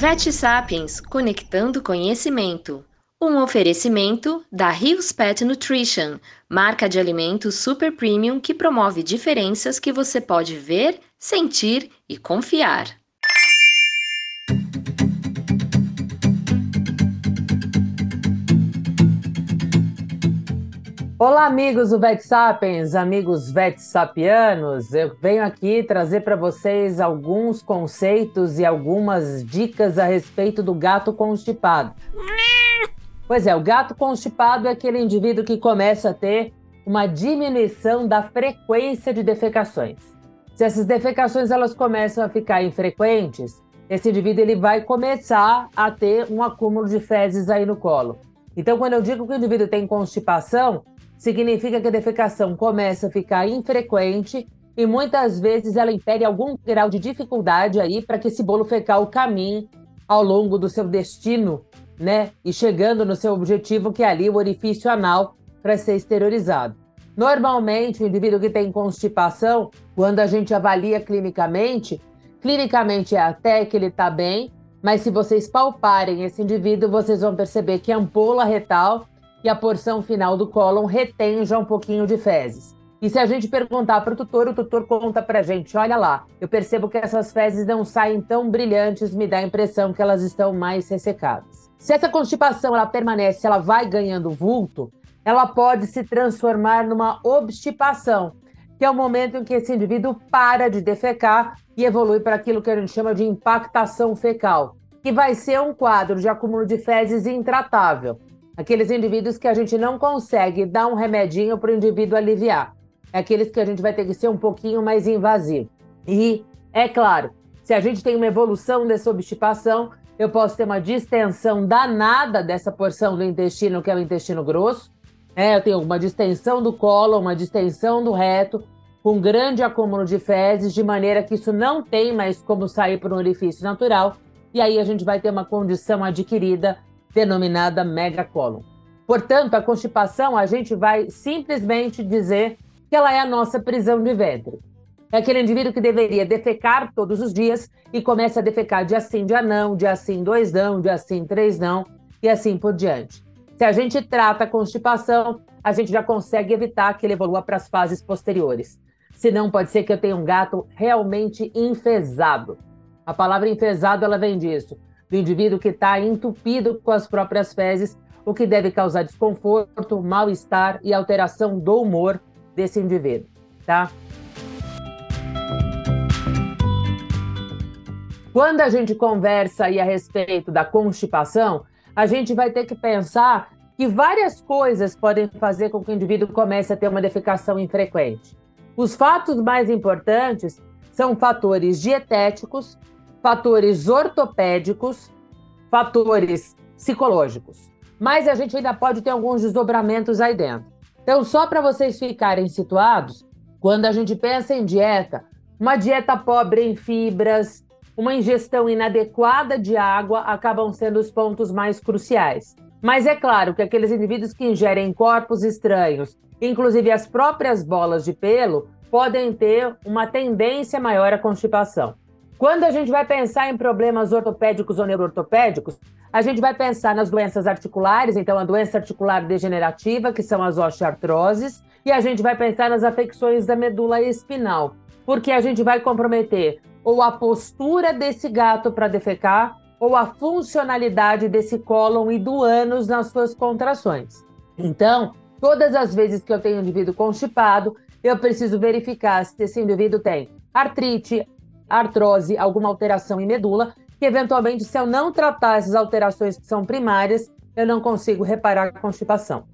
Vet Sapiens Conectando Conhecimento. Um oferecimento da Rios Pet Nutrition, marca de alimentos super premium que promove diferenças que você pode ver, sentir e confiar. Olá, amigos do Vet Sapiens, amigos Vet Sapianos. Eu venho aqui trazer para vocês alguns conceitos e algumas dicas a respeito do gato constipado. Pois é, o gato constipado é aquele indivíduo que começa a ter uma diminuição da frequência de defecações. Se essas defecações elas começam a ficar infrequentes, esse indivíduo ele vai começar a ter um acúmulo de fezes aí no colo. Então, quando eu digo que o indivíduo tem constipação, significa que a defecação começa a ficar infrequente e muitas vezes ela impede algum grau de dificuldade aí para que esse bolo fecal caminhe ao longo do seu destino, né? E chegando no seu objetivo, que é ali o orifício anal, para ser exteriorizado. Normalmente, o indivíduo que tem constipação, quando a gente avalia clinicamente, clinicamente é até que ele está bem, mas se vocês palparem esse indivíduo, vocês vão perceber que a ampola retal e a porção final do cólon já um pouquinho de fezes. E se a gente perguntar para o tutor, o tutor conta para a gente: olha lá, eu percebo que essas fezes não saem tão brilhantes, me dá a impressão que elas estão mais ressecadas. Se essa constipação ela permanece, ela vai ganhando vulto, ela pode se transformar numa obstipação, que é o momento em que esse indivíduo para de defecar e evolui para aquilo que a gente chama de impactação fecal, que vai ser um quadro de acúmulo de fezes intratável Aqueles indivíduos que a gente não consegue dar um remedinho para o indivíduo aliviar. É aqueles que a gente vai ter que ser um pouquinho mais invasivo. E, é claro, se a gente tem uma evolução dessa obstipação, eu posso ter uma distensão danada dessa porção do intestino, que é o intestino grosso. É, eu tenho uma distensão do colo, uma distensão do reto, com grande acúmulo de fezes, de maneira que isso não tem mais como sair por um orifício natural. E aí a gente vai ter uma condição adquirida denominada megacolon. Portanto, a constipação, a gente vai simplesmente dizer que ela é a nossa prisão de ventre. É aquele indivíduo que deveria defecar todos os dias e começa a defecar dia sim, dia não, dia sim, dois não, dia sim, três não, e assim por diante. Se a gente trata a constipação, a gente já consegue evitar que ele evolua para as fases posteriores. Senão, pode ser que eu tenha um gato realmente enfesado. A palavra enfesado, ela vem disso do indivíduo que está entupido com as próprias fezes, o que deve causar desconforto, mal-estar e alteração do humor desse indivíduo, tá? Quando a gente conversa aí a respeito da constipação, a gente vai ter que pensar que várias coisas podem fazer com que o indivíduo comece a ter uma defecação infrequente. Os fatos mais importantes são fatores dietéticos, fatores ortopédicos, fatores psicológicos. Mas a gente ainda pode ter alguns desdobramentos aí dentro. Então, só para vocês ficarem situados, quando a gente pensa em dieta, uma dieta pobre em fibras, uma ingestão inadequada de água acabam sendo os pontos mais cruciais. Mas é claro que aqueles indivíduos que ingerem corpos estranhos, inclusive as próprias bolas de pelo, podem ter uma tendência maior à constipação. Quando a gente vai pensar em problemas ortopédicos ou neuroortopédicos, a gente vai pensar nas doenças articulares, então a doença articular degenerativa, que são as osteoartroses, e a gente vai pensar nas afecções da medula espinal, porque a gente vai comprometer ou a postura desse gato para defecar, ou a funcionalidade desse cólon e do ânus nas suas contrações. Então, todas as vezes que eu tenho um indivíduo constipado, eu preciso verificar se esse indivíduo tem artrite, artrose, alguma alteração em medula, que eventualmente, se eu não tratar essas alterações que são primárias, eu não consigo reparar a constipação.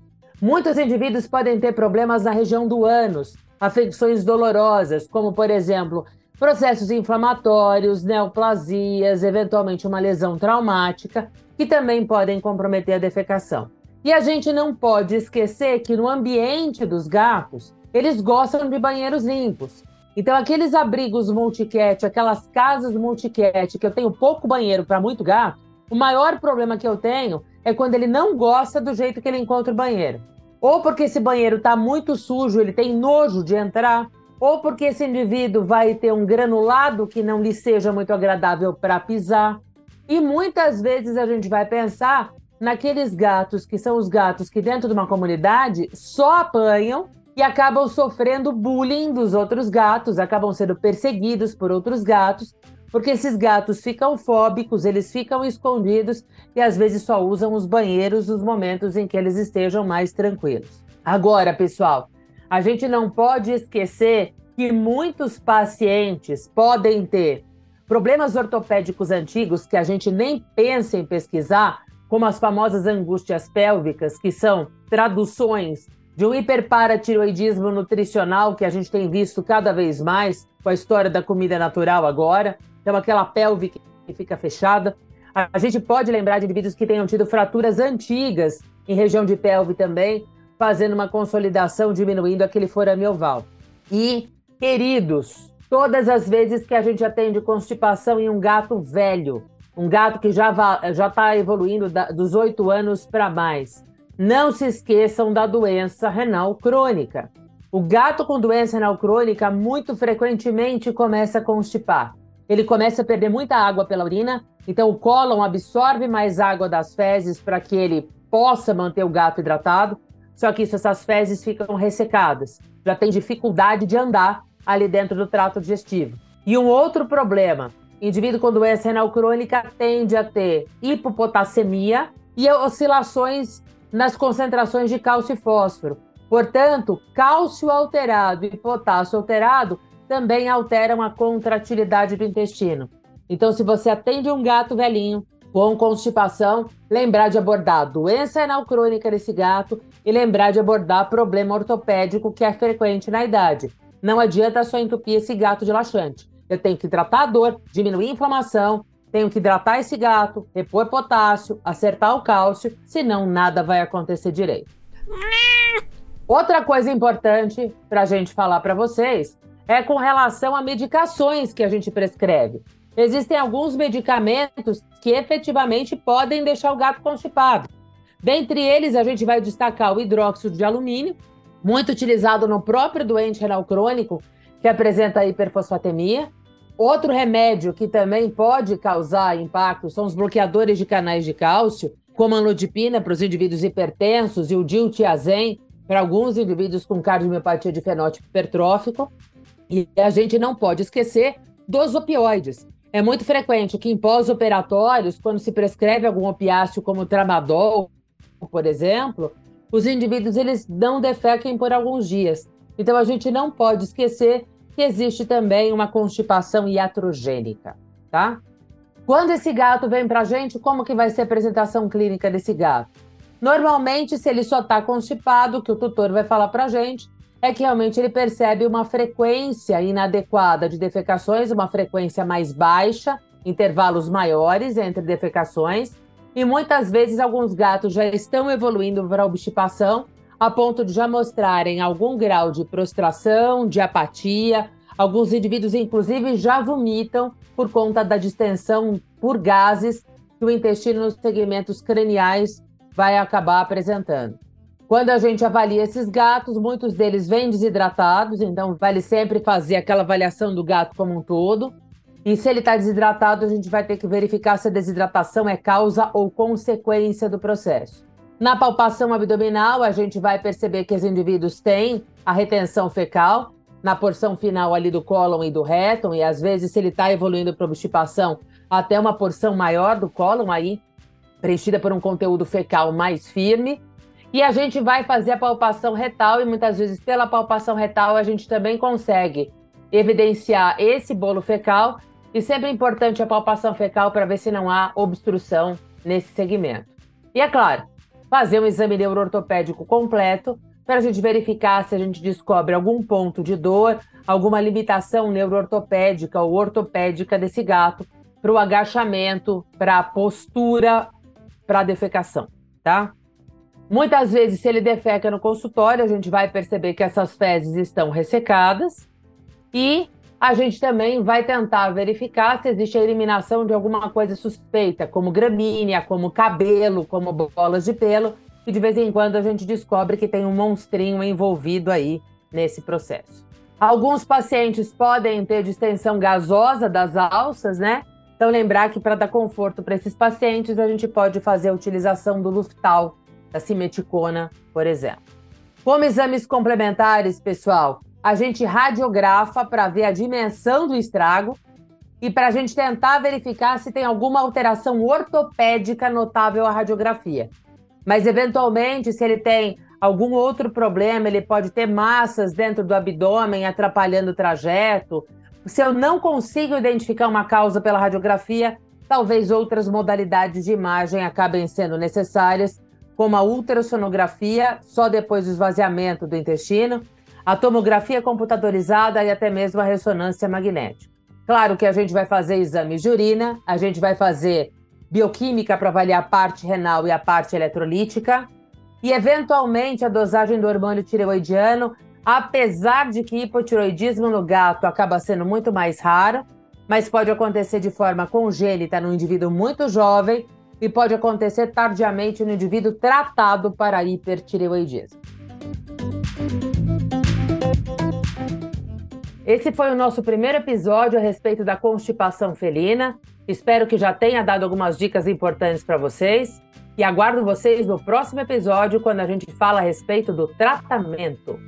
Muitos indivíduos podem ter problemas na região do ânus, afecções dolorosas, como, por exemplo, processos inflamatórios, neoplasias, eventualmente uma lesão traumática, que também podem comprometer a defecação. E a gente não pode esquecer que no ambiente dos gatos, eles gostam de banheiros limpos. Então, aqueles abrigos multicat, aquelas casas multicat, que eu tenho pouco banheiro para muito gato, o maior problema que eu tenho é quando ele não gosta do jeito que ele encontra o banheiro. Ou porque esse banheiro está muito sujo, ele tem nojo de entrar, ou porque esse indivíduo vai ter um granulado que não lhe seja muito agradável para pisar. E muitas vezes a gente vai pensar naqueles gatos que são os gatos que dentro de uma comunidade só apanham e acabam sofrendo bullying dos outros gatos, acabam sendo perseguidos por outros gatos, porque esses gatos ficam fóbicos, eles ficam escondidos e às vezes só usam os banheiros nos momentos em que eles estejam mais tranquilos. Agora, pessoal, a gente não pode esquecer que muitos pacientes podem ter problemas ortopédicos antigos que a gente nem pensa em pesquisar, como as famosas angústias pélvicas, que são traduções de um hiperparatiroidismo nutricional que a gente tem visto cada vez mais com a história da comida natural agora, então aquela pelve que fica fechada. A gente pode lembrar de indivíduos que tenham tido fraturas antigas em região de pelve também, fazendo uma consolidação, diminuindo aquele forame oval. E, queridos, todas as vezes que a gente atende constipação em um gato velho, um gato que já está evoluindo da, dos oito anos para mais, não se esqueçam da doença renal crônica. O gato com doença renal crônica muito frequentemente começa a constipar. Ele começa a perder muita água pela urina, então o cólon absorve mais água das fezes para que ele possa manter o gato hidratado. Só que isso, essas fezes ficam ressecadas, já tem dificuldade de andar ali dentro do trato digestivo. E um outro problema, indivíduo com doença renal crônica tende a ter hipopotassemia e oscilações nas concentrações de cálcio e fósforo. Portanto, cálcio alterado e potássio alterado também alteram a contratilidade do intestino. Então, se você atende um gato velhinho com constipação, lembrar de abordar a doença renal crônica desse gato e lembrar de abordar problema ortopédico que é frequente na idade. Não adianta só entupir esse gato de laxante. Eu tenho que tratar a dor, diminuir a inflamação, tenho que hidratar esse gato, repor potássio, acertar o cálcio, senão nada vai acontecer direito. Outra coisa importante para a gente falar para vocês é com relação a medicações que a gente prescreve. Existem alguns medicamentos que efetivamente podem deixar o gato constipado. Dentre eles, a gente vai destacar o hidróxido de alumínio, muito utilizado no próprio doente renal crônico que apresenta hiperfosfatemia, Outro remédio que também pode causar impacto são os bloqueadores de canais de cálcio, como a anlodipina para os indivíduos hipertensos e o diltiazem para alguns indivíduos com cardiomiopatia de fenótipo hipertrófico. E a gente não pode esquecer dos opioides. É muito frequente que em pós-operatórios, quando se prescreve algum opiáceo como tramadol, por exemplo, os indivíduos eles não defequem por alguns dias. Então a gente não pode esquecer que existe também uma constipação iatrogênica, tá? Quando esse gato vem para a gente, como que vai ser a apresentação clínica desse gato? Normalmente, se ele só está constipado, o que o tutor vai falar para a gente é que realmente ele percebe uma frequência inadequada de defecações, uma frequência mais baixa, intervalos maiores entre defecações, e muitas vezes alguns gatos já estão evoluindo para obstipação a ponto de já mostrarem algum grau de prostração, de apatia. Alguns indivíduos, inclusive, já vomitam por conta da distensão por gases que o intestino nos segmentos craniais vai acabar apresentando. Quando a gente avalia esses gatos, muitos deles vêm desidratados, então vale sempre fazer aquela avaliação do gato como um todo. E se ele está desidratado, a gente vai ter que verificar se a desidratação é causa ou consequência do processo. Na palpação abdominal, a gente vai perceber que os indivíduos têm a retenção fecal na porção final ali do cólon e do reto, e às vezes, se ele está evoluindo para obstipação, até uma porção maior do cólon aí, preenchida por um conteúdo fecal mais firme. E a gente vai fazer a palpação retal, e muitas vezes, pela palpação retal, a gente também consegue evidenciar esse bolo fecal. E sempre é importante a palpação fecal para ver se não há obstrução nesse segmento. E é claro, fazer um exame neuroortopédico completo para a gente verificar se a gente descobre algum ponto de dor, alguma limitação neuroortopédica ou ortopédica desse gato para o agachamento, para a postura, para a defecação, tá? Muitas vezes, se ele defeca no consultório, a gente vai perceber que essas fezes estão ressecadas e a gente também vai tentar verificar se existe a eliminação de alguma coisa suspeita, como gramínea, como cabelo, como bolas de pelo, e de vez em quando a gente descobre que tem um monstrinho envolvido aí nesse processo. Alguns pacientes podem ter distensão gasosa das alças, né? Então, lembrar que para dar conforto para esses pacientes, a gente pode fazer a utilização do Luftal, da simeticona, por exemplo. Como exames complementares, pessoal, a gente radiografa para ver a dimensão do estrago e para a gente tentar verificar se tem alguma alteração ortopédica notável à radiografia. Mas, eventualmente, se ele tem algum outro problema, ele pode ter massas dentro do abdômen atrapalhando o trajeto, se eu não consigo identificar uma causa pela radiografia, talvez outras modalidades de imagem acabem sendo necessárias, como a ultrassonografia, só depois do esvaziamento do intestino, a tomografia computadorizada e até mesmo a ressonância magnética. Claro que a gente vai fazer exames de urina, a gente vai fazer bioquímica para avaliar a parte renal e a parte eletrolítica, e eventualmente a dosagem do hormônio tireoidiano apesar de que hipotiroidismo no gato acaba sendo muito mais raro, mas pode acontecer de forma congênita no indivíduo muito jovem e pode acontecer tardiamente no indivíduo tratado para hipertireoidismo. Esse foi o nosso primeiro episódio a respeito da constipação felina. Espero que já tenha dado algumas dicas importantes para vocês e aguardo vocês no próximo episódio quando a gente fala a respeito do tratamento.